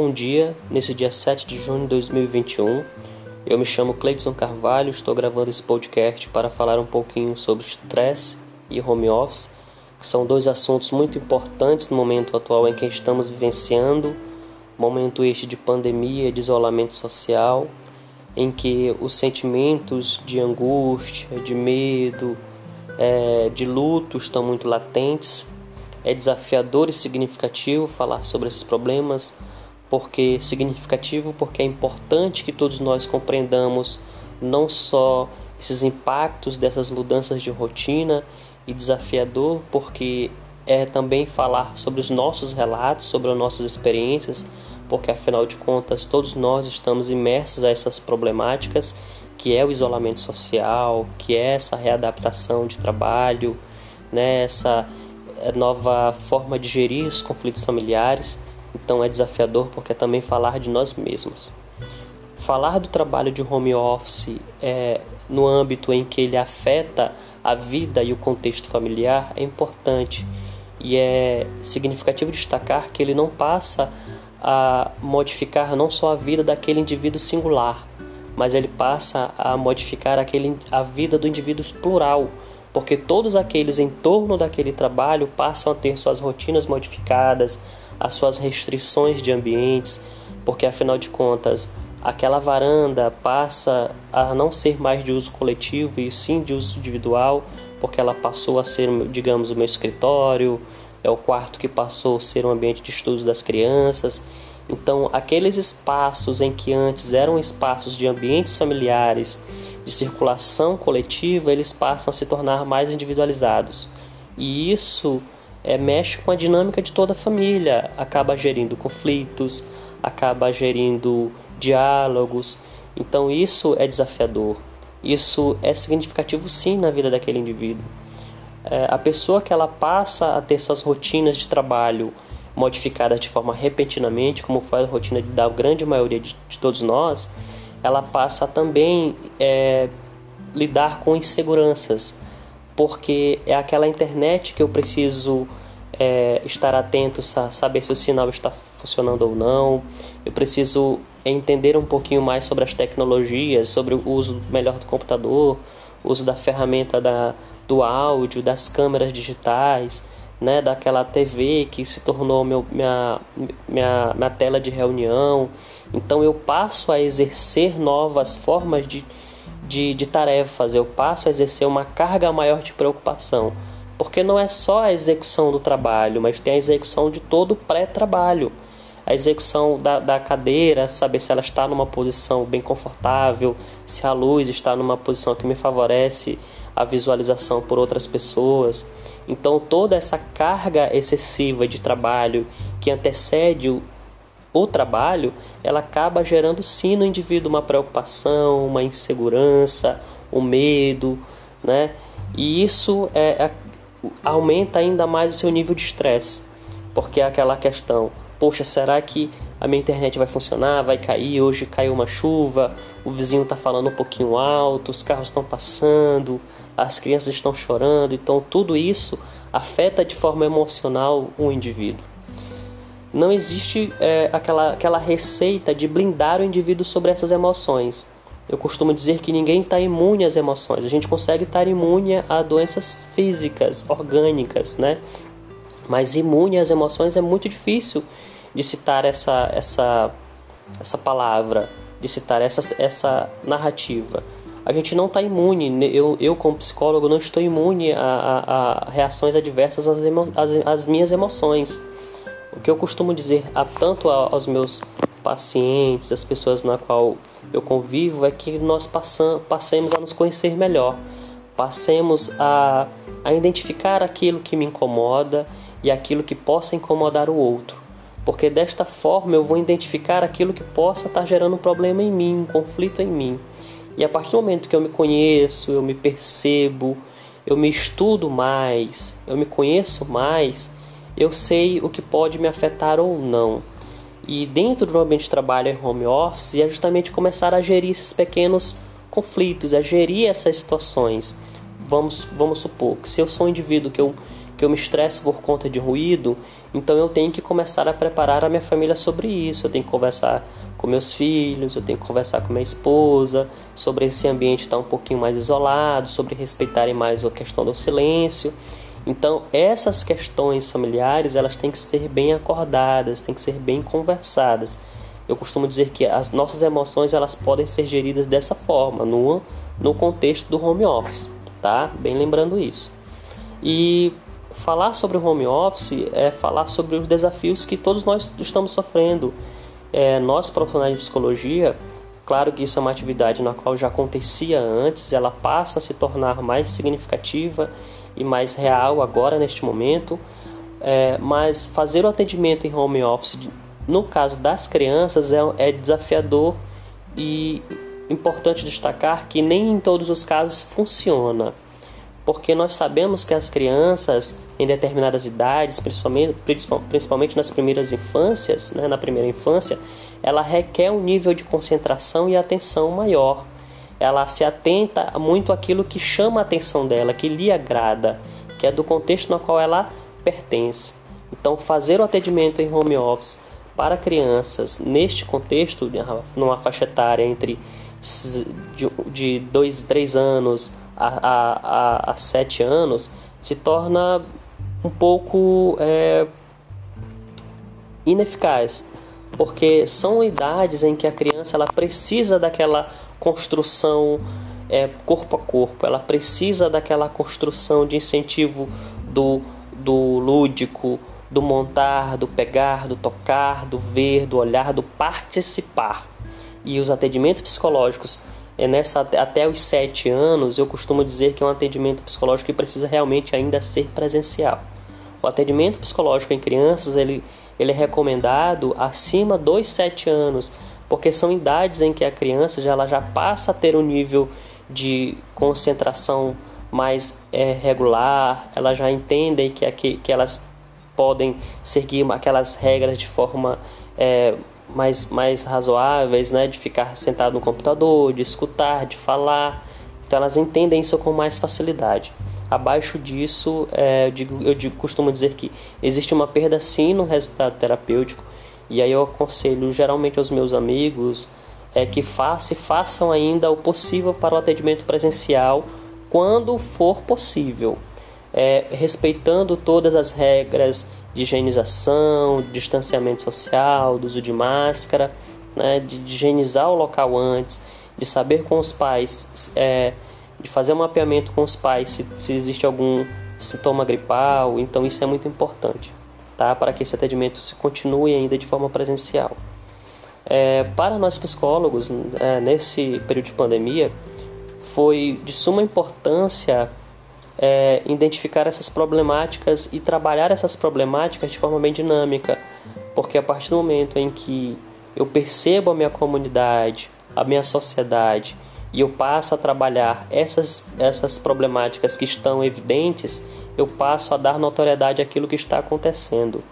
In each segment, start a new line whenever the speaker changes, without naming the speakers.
Bom dia, nesse dia 7 de junho de 2021. Eu me chamo Cleidson Carvalho, estou gravando esse podcast para falar um pouquinho sobre estresse e home office, que são dois assuntos muito importantes no momento atual em que estamos vivenciando, momento este de pandemia, de isolamento social, em que os sentimentos de angústia, de medo, é, de luto estão muito latentes. É desafiador e significativo falar sobre esses problemas porque significativo, porque é importante que todos nós compreendamos não só esses impactos dessas mudanças de rotina e desafiador, porque é também falar sobre os nossos relatos, sobre as nossas experiências, porque afinal de contas todos nós estamos imersos a essas problemáticas, que é o isolamento social, que é essa readaptação de trabalho, né, essa nova forma de gerir os conflitos familiares. Então é desafiador porque é também falar de nós mesmos. Falar do trabalho de home office é, no âmbito em que ele afeta a vida e o contexto familiar é importante e é significativo destacar que ele não passa a modificar não só a vida daquele indivíduo singular, mas ele passa a modificar aquele, a vida do indivíduo plural, porque todos aqueles em torno daquele trabalho passam a ter suas rotinas modificadas, as suas restrições de ambientes, porque afinal de contas aquela varanda passa a não ser mais de uso coletivo e sim de uso individual, porque ela passou a ser, digamos, o meu escritório, é o quarto que passou a ser um ambiente de estudos das crianças. Então, aqueles espaços em que antes eram espaços de ambientes familiares, de circulação coletiva, eles passam a se tornar mais individualizados. E isso é, mexe com a dinâmica de toda a família, acaba gerindo conflitos, acaba gerindo diálogos. Então isso é desafiador. Isso é significativo sim na vida daquele indivíduo. É, a pessoa que ela passa a ter suas rotinas de trabalho modificadas de forma repentinamente, como faz a rotina da grande maioria de, de todos nós, ela passa a também é, lidar com inseguranças porque é aquela internet que eu preciso é, estar atento, saber se o sinal está funcionando ou não. Eu preciso entender um pouquinho mais sobre as tecnologias, sobre o uso melhor do computador, uso da ferramenta da, do áudio, das câmeras digitais, né, daquela TV que se tornou meu, minha, minha, minha tela de reunião. Então eu passo a exercer novas formas de de, de tarefas, eu passo a exercer uma carga maior de preocupação. Porque não é só a execução do trabalho, mas tem a execução de todo o pré-trabalho. A execução da, da cadeira, saber se ela está numa posição bem confortável, se a luz está numa posição que me favorece a visualização por outras pessoas. Então, toda essa carga excessiva de trabalho que antecede o, o trabalho, ela acaba gerando sim no indivíduo uma preocupação, uma insegurança, um medo, né? E isso é, é, aumenta ainda mais o seu nível de estresse, porque é aquela questão: poxa, será que a minha internet vai funcionar? Vai cair? Hoje caiu uma chuva, o vizinho está falando um pouquinho alto, os carros estão passando, as crianças estão chorando, então tudo isso afeta de forma emocional o indivíduo não existe é, aquela, aquela receita de blindar o indivíduo sobre essas emoções. Eu costumo dizer que ninguém está imune às emoções. A gente consegue estar imune a doenças físicas, orgânicas, né? Mas imune às emoções é muito difícil de citar essa, essa, essa palavra, de citar essa, essa narrativa. A gente não está imune, eu, eu como psicólogo não estou imune a, a, a reações adversas às, emo, às, às minhas emoções. O que eu costumo dizer a, tanto aos meus pacientes, as pessoas na qual eu convivo, é que nós passam, passemos a nos conhecer melhor, passemos a, a identificar aquilo que me incomoda e aquilo que possa incomodar o outro. Porque desta forma eu vou identificar aquilo que possa estar gerando um problema em mim, um conflito em mim. E a partir do momento que eu me conheço, eu me percebo, eu me estudo mais, eu me conheço mais, eu sei o que pode me afetar ou não. E dentro do ambiente de trabalho em home office é justamente começar a gerir esses pequenos conflitos, a gerir essas situações. Vamos, vamos supor que se eu sou um indivíduo que eu, que eu me estresso por conta de ruído, então eu tenho que começar a preparar a minha família sobre isso. Eu tenho que conversar com meus filhos, eu tenho que conversar com minha esposa sobre esse ambiente estar um pouquinho mais isolado, sobre respeitarem mais a questão do silêncio. Então, essas questões familiares, elas têm que ser bem acordadas, têm que ser bem conversadas. Eu costumo dizer que as nossas emoções, elas podem ser geridas dessa forma, no, no contexto do home office, tá? Bem lembrando isso. E falar sobre o home office é falar sobre os desafios que todos nós estamos sofrendo. É, nós, profissionais de psicologia, claro que isso é uma atividade na qual já acontecia antes, ela passa a se tornar mais significativa e mais real agora neste momento. É, mas fazer o atendimento em home office, no caso das crianças, é, é desafiador e importante destacar que nem em todos os casos funciona porque nós sabemos que as crianças em determinadas idades, principalmente, principalmente nas primeiras infâncias, né, na primeira infância, ela requer um nível de concentração e atenção maior. Ela se atenta muito àquilo que chama a atenção dela, que lhe agrada, que é do contexto no qual ela pertence. Então, fazer o atendimento em home office para crianças neste contexto, numa faixa etária entre de 2 e 3 anos a, a, a sete anos se torna um pouco é, ineficaz, porque são idades em que a criança ela precisa daquela construção é, corpo a corpo, ela precisa daquela construção de incentivo do, do lúdico, do montar, do pegar, do tocar, do ver, do olhar, do participar. E os atendimentos psicológicos é nessa até os sete anos, eu costumo dizer que é um atendimento psicológico que precisa realmente ainda ser presencial. O atendimento psicológico em crianças ele, ele é recomendado acima dos sete anos, porque são idades em que a criança já, ela já passa a ter um nível de concentração mais é, regular, elas já entendem que, que, que elas podem seguir aquelas regras de forma é, mais, mais razoáveis, né, de ficar sentado no computador, de escutar, de falar. Então elas entendem isso com mais facilidade. Abaixo disso, é, eu, digo, eu digo, costumo dizer que existe uma perda sim no resultado terapêutico, e aí eu aconselho geralmente aos meus amigos é, que façam, ainda o possível para o atendimento presencial quando for possível, é, respeitando todas as regras de higienização, distanciamento social, do uso de máscara, né, de, de higienizar o local antes, de saber com os pais, é, de fazer um mapeamento com os pais se, se existe algum sintoma gripal, então isso é muito importante, tá? Para que esse atendimento se continue ainda de forma presencial. É, para nós psicólogos, é, nesse período de pandemia, foi de suma importância é, identificar essas problemáticas e trabalhar essas problemáticas de forma bem dinâmica, porque a partir do momento em que eu percebo a minha comunidade, a minha sociedade e eu passo a trabalhar essas, essas problemáticas que estão evidentes, eu passo a dar notoriedade àquilo que está acontecendo.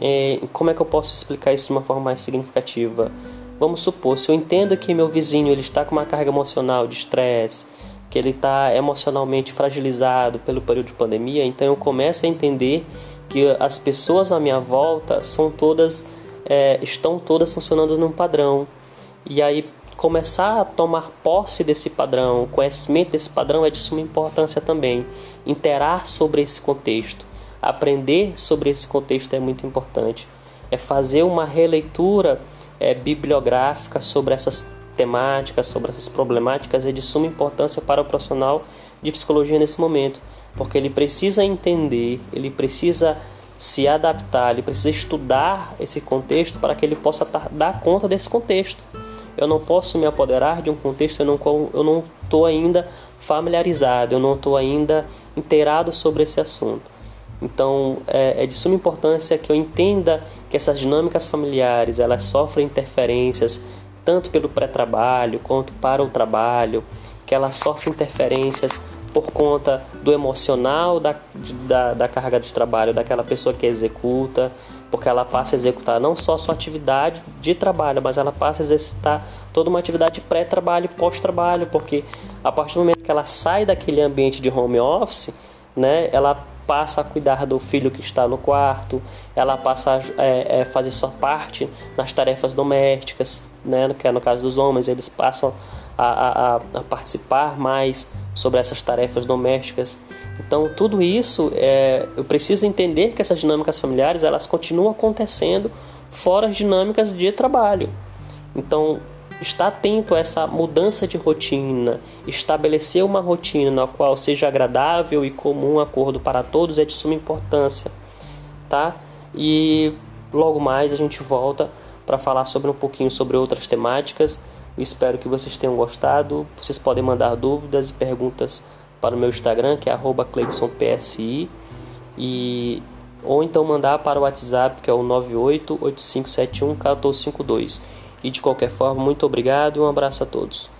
É, como é que eu posso explicar isso de uma forma mais significativa? Vamos supor, se eu entendo que meu vizinho ele está com uma carga emocional de estresse, que ele está emocionalmente fragilizado pelo período de pandemia, então eu começo a entender que as pessoas à minha volta são todas é, estão todas funcionando num padrão e aí começar a tomar posse desse padrão, conhecimento desse padrão é de suma importância também. Interar sobre esse contexto, aprender sobre esse contexto é muito importante. É fazer uma releitura é, bibliográfica sobre essas temáticas, sobre essas problemáticas é de suma importância para o profissional de psicologia nesse momento, porque ele precisa entender, ele precisa se adaptar, ele precisa estudar esse contexto para que ele possa dar conta desse contexto. Eu não posso me apoderar de um contexto eu não eu não estou ainda familiarizado, eu não estou ainda inteirado sobre esse assunto. Então é, é de suma importância que eu entenda que essas dinâmicas familiares elas sofrem interferências tanto pelo pré-trabalho quanto para o trabalho, que ela sofre interferências por conta do emocional da, da, da, carga de trabalho daquela pessoa que executa, porque ela passa a executar não só sua atividade de trabalho, mas ela passa a exercitar toda uma atividade pré-trabalho e pós-trabalho, porque a partir do momento que ela sai daquele ambiente de home office, né, ela passa a cuidar do filho que está no quarto, ela passa a é, é, fazer sua parte nas tarefas domésticas, né? que é no caso dos homens, eles passam a, a, a participar mais sobre essas tarefas domésticas. Então, tudo isso, é, eu preciso entender que essas dinâmicas familiares elas continuam acontecendo fora as dinâmicas de trabalho. Então, estar atento a essa mudança de rotina, estabelecer uma rotina na qual seja agradável e comum acordo para todos é de suma importância, tá? E logo mais a gente volta para falar sobre um pouquinho sobre outras temáticas. Espero que vocês tenham gostado. Vocês podem mandar dúvidas e perguntas para o meu Instagram, que é @cleidsonpsi e ou então mandar para o WhatsApp, que é o 9885711452. E de qualquer forma, muito obrigado e um abraço a todos.